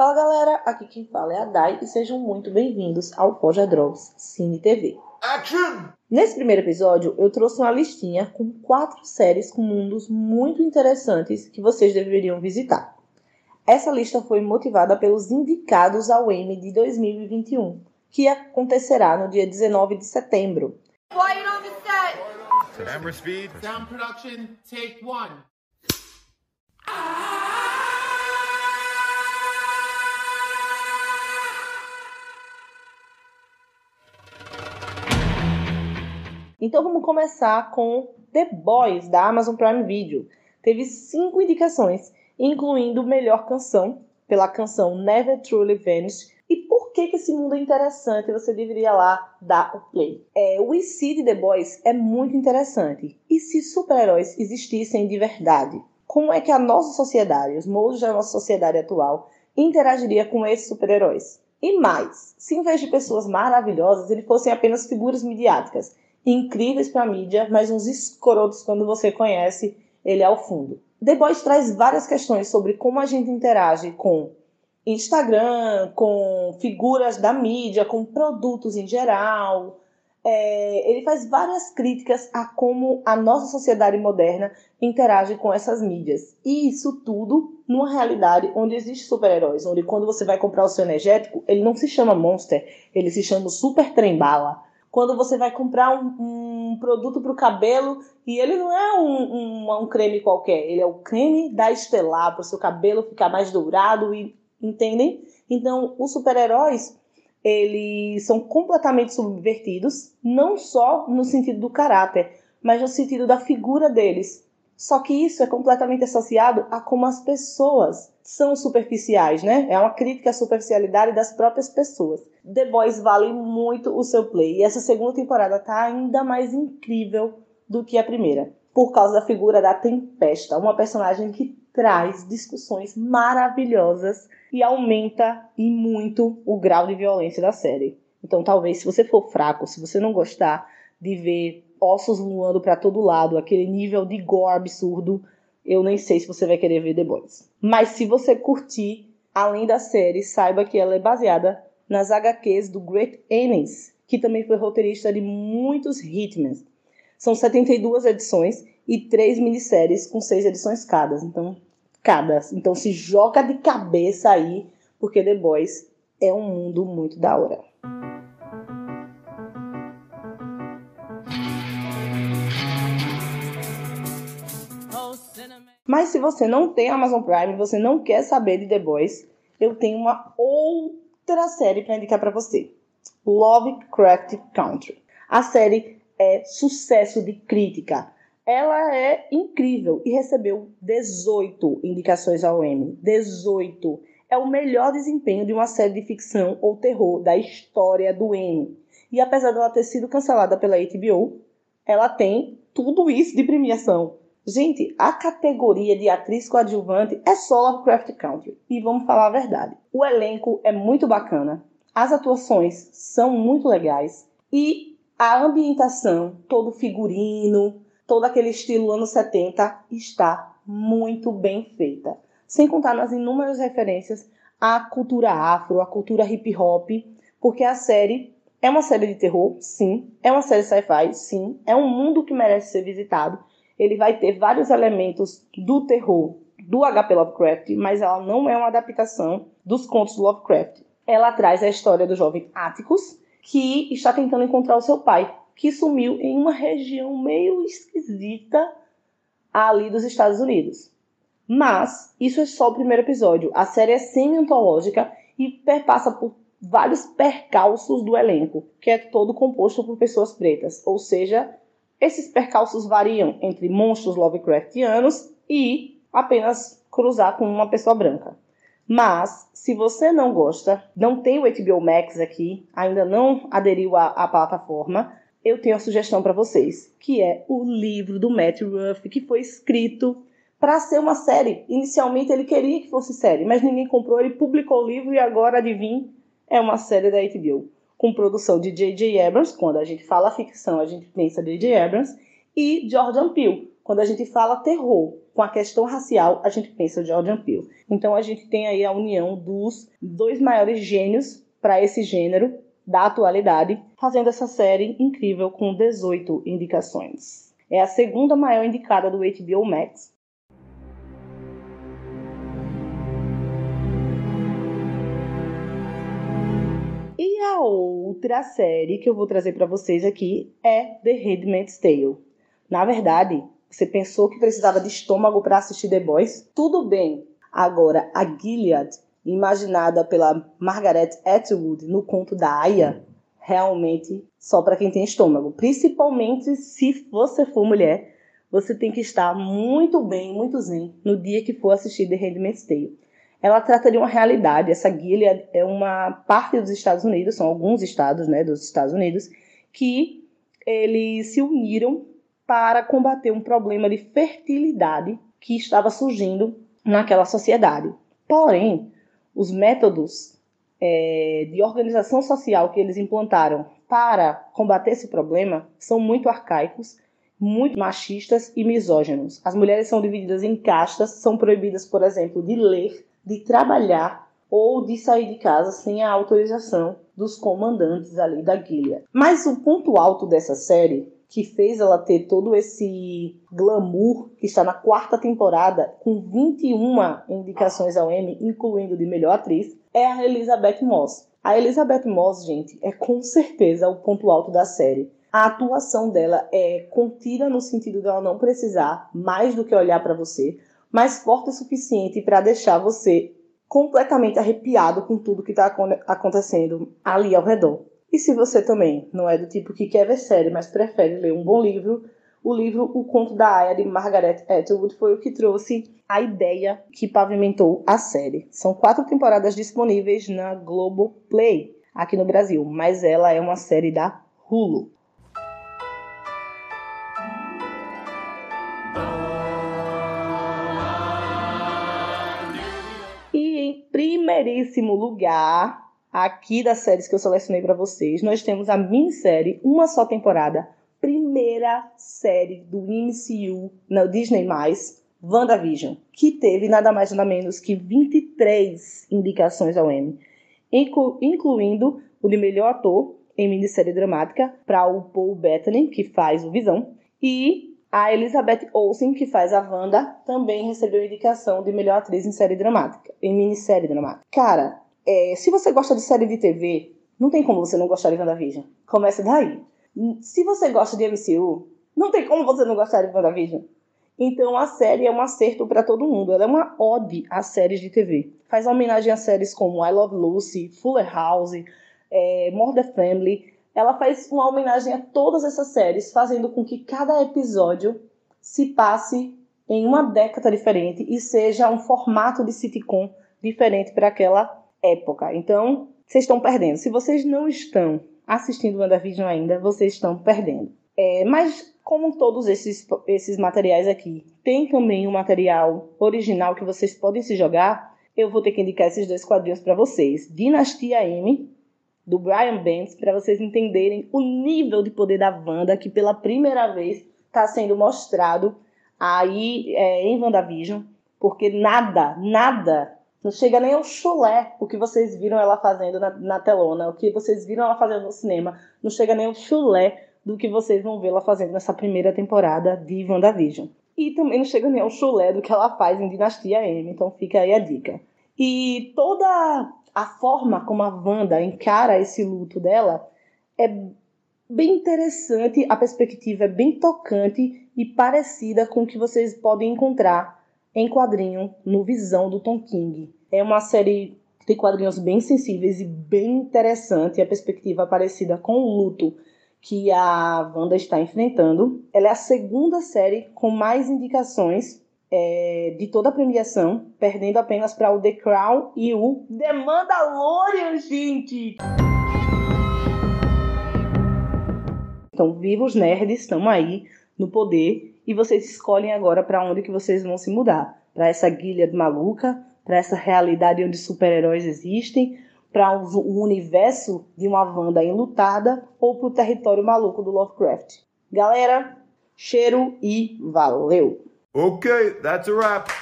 Fala galera, aqui quem fala é a Dai e sejam muito bem-vindos ao Forja Drops Cine TV. Action! Nesse primeiro episódio, eu trouxe uma listinha com quatro séries com mundos muito interessantes que vocês deveriam visitar. Essa lista foi motivada pelos indicados ao Emmy de 2021, que acontecerá no dia 19 de setembro. Quiet on the set. Camera speed. Sound production, take one. Então vamos começar com The Boys, da Amazon Prime Video. Teve cinco indicações, incluindo melhor canção, pela canção Never Truly Vanished. E por que, que esse mundo é interessante? Você deveria lá dar o play. É, o IC de The Boys é muito interessante. E se super-heróis existissem de verdade? Como é que a nossa sociedade, os moldes da nossa sociedade atual, interagiria com esses super-heróis? E mais, se em vez de pessoas maravilhosas, eles fossem apenas figuras midiáticas incríveis para a mídia, mas uns escrotos quando você conhece ele ao fundo. The Boys traz várias questões sobre como a gente interage com Instagram, com figuras da mídia, com produtos em geral. É, ele faz várias críticas a como a nossa sociedade moderna interage com essas mídias. E isso tudo numa realidade onde existe super-heróis, onde quando você vai comprar o seu energético, ele não se chama Monster, ele se chama Super Trem Bala quando você vai comprar um, um produto para o cabelo e ele não é um, um, um, creme qualquer, ele é o creme da Estelar para o seu cabelo ficar mais dourado e entendem? Então, os super-heróis eles são completamente subvertidos, não só no sentido do caráter, mas no sentido da figura deles. Só que isso é completamente associado a como as pessoas são superficiais, né? É uma crítica à superficialidade das próprias pessoas. The Boys vale muito o seu play e essa segunda temporada tá ainda mais incrível do que a primeira, por causa da figura da Tempesta, uma personagem que traz discussões maravilhosas e aumenta e muito o grau de violência da série. Então, talvez se você for fraco, se você não gostar de ver ossos voando para todo lado, aquele nível de gore absurdo, eu nem sei se você vai querer ver The Boys. Mas se você curtir, além da série, saiba que ela é baseada nas HQs do Great Ennis, que também foi roteirista de muitos Hitmen. São 72 edições e três minisséries com seis edições cada. Então, cada. Então se joga de cabeça aí, porque The Boys é um mundo muito da hora. Mas se você não tem Amazon Prime, você não quer saber de The Boys, eu tenho uma outra série para indicar para você. Lovecraft Country. A série é sucesso de crítica. Ela é incrível e recebeu 18 indicações ao Emmy. 18. É o melhor desempenho de uma série de ficção ou terror da história do Emmy. E apesar dela ter sido cancelada pela HBO, ela tem tudo isso de premiação. Gente, a categoria de atriz coadjuvante é só Lovecraft Country. E vamos falar a verdade. O elenco é muito bacana, as atuações são muito legais e a ambientação, todo figurino, todo aquele estilo anos 70 está muito bem feita. Sem contar nas inúmeras referências à cultura afro, à cultura hip hop, porque a série é uma série de terror, sim, é uma série sci-fi, sim, é um mundo que merece ser visitado ele vai ter vários elementos do terror do HP Lovecraft, mas ela não é uma adaptação dos contos do Lovecraft. Ela traz a história do jovem Atticus, que está tentando encontrar o seu pai, que sumiu em uma região meio esquisita ali dos Estados Unidos. Mas isso é só o primeiro episódio. A série é semi-antológica e perpassa por vários percalços do elenco, que é todo composto por pessoas pretas, ou seja, esses percalços variam entre monstros Lovecraftianos e apenas cruzar com uma pessoa branca. Mas, se você não gosta, não tem o HBO Max aqui, ainda não aderiu à, à plataforma, eu tenho a sugestão para vocês, que é o livro do Matt Ruff, que foi escrito para ser uma série. Inicialmente ele queria que fosse série, mas ninguém comprou, ele publicou o livro e agora, adivinha, é uma série da HBO com produção de J.J. Abrams, quando a gente fala ficção, a gente pensa J.J. Abrams, e Jordan Peele, quando a gente fala terror, com a questão racial, a gente pensa Jordan Peele. Então a gente tem aí a união dos dois maiores gênios para esse gênero da atualidade, fazendo essa série incrível com 18 indicações. É a segunda maior indicada do HBO Max. E a outra série que eu vou trazer para vocês aqui é The Handmaid's Tale. Na verdade, você pensou que precisava de estômago para assistir The Boys? Tudo bem. Agora, a Gilead, imaginada pela Margaret Atwood no conto da Aya, realmente só para quem tem estômago. Principalmente se você for mulher, você tem que estar muito bem, muito zen no dia que for assistir The Handmaid's Tale. Ela trata de uma realidade. Essa Gilead é uma parte dos Estados Unidos, são alguns estados, né, dos Estados Unidos, que eles se uniram para combater um problema de fertilidade que estava surgindo naquela sociedade. Porém, os métodos é, de organização social que eles implantaram para combater esse problema são muito arcaicos, muito machistas e misóginos. As mulheres são divididas em castas, são proibidas, por exemplo, de ler, de trabalhar ou de sair de casa sem a autorização dos comandantes ali da guilha. Mas o ponto alto dessa série que fez ela ter todo esse glamour que está na quarta temporada, com 21 indicações ao Emmy, incluindo de melhor atriz, é a Elizabeth Moss. A Elizabeth Moss, gente, é com certeza o ponto alto da série. A atuação dela é contida no sentido dela não precisar mais do que olhar para você, mas forte o suficiente para deixar você completamente arrepiado com tudo que está acontecendo ali ao redor. E se você também não é do tipo que quer ver série, mas prefere ler um bom livro, o livro O Conto da Aya, de Margaret Atwood, foi o que trouxe a ideia que pavimentou a série. São quatro temporadas disponíveis na Globoplay, aqui no Brasil, mas ela é uma série da Hulu. Primeiríssimo lugar, aqui das séries que eu selecionei para vocês, nós temos a minissérie Uma Só Temporada, primeira série do MCU na Disney+, WandaVision, que teve nada mais nada menos que 23 indicações ao Emmy, inclu incluindo o de melhor ator em minissérie dramática para o Paul Bettany, que faz o Visão, e a Elizabeth Olsen, que faz a Wanda, também recebeu indicação de melhor atriz em série dramática, em minissérie dramática. Cara, é, se você gosta de série de TV, não tem como você não gostar de WandaVision. Começa daí. Se você gosta de MCU, não tem como você não gostar de WandaVision. Então a série é um acerto para todo mundo. Ela é uma ode às séries de TV. Faz homenagem a séries como I Love Lucy, Fuller House, é, More the Family. Ela faz uma homenagem a todas essas séries, fazendo com que cada episódio se passe em uma década diferente e seja um formato de sitcom diferente para aquela época. Então, vocês estão perdendo. Se vocês não estão assistindo WandaVision ainda, vocês estão perdendo. É, mas, como todos esses, esses materiais aqui, tem também um material original que vocês podem se jogar, eu vou ter que indicar esses dois quadrinhos para vocês. Dinastia M, do Brian Bendis, para vocês entenderem o nível de poder da Wanda, que pela primeira vez está sendo mostrado aí é, em WandaVision, porque nada, nada não chega nem ao chulé o que vocês viram ela fazendo na, na telona, o que vocês viram ela fazendo no cinema. Não chega nem ao chulé do que vocês vão ver ela fazendo nessa primeira temporada de WandaVision. E também não chega nem ao chulé do que ela faz em Dinastia M, então fica aí a dica. E toda a forma como a Wanda encara esse luto dela é bem interessante, a perspectiva é bem tocante e parecida com o que vocês podem encontrar em quadrinho no Visão do Tom King. É uma série de quadrinhos bem sensíveis e bem interessante, a perspectiva parecida com o luto que a Wanda está enfrentando. Ela é a segunda série com mais indicações é, de toda a premiação, perdendo apenas para o The Crown e o The Mandalorian, gente! Então, vivos nerds, estão aí no poder e vocês escolhem agora para onde que vocês vão se mudar. Para essa guilha maluca, para essa realidade onde super-heróis existem, para o universo de uma Wanda enlutada ou para o território maluco do Lovecraft. Galera, cheiro e valeu! Okay, that's a wrap.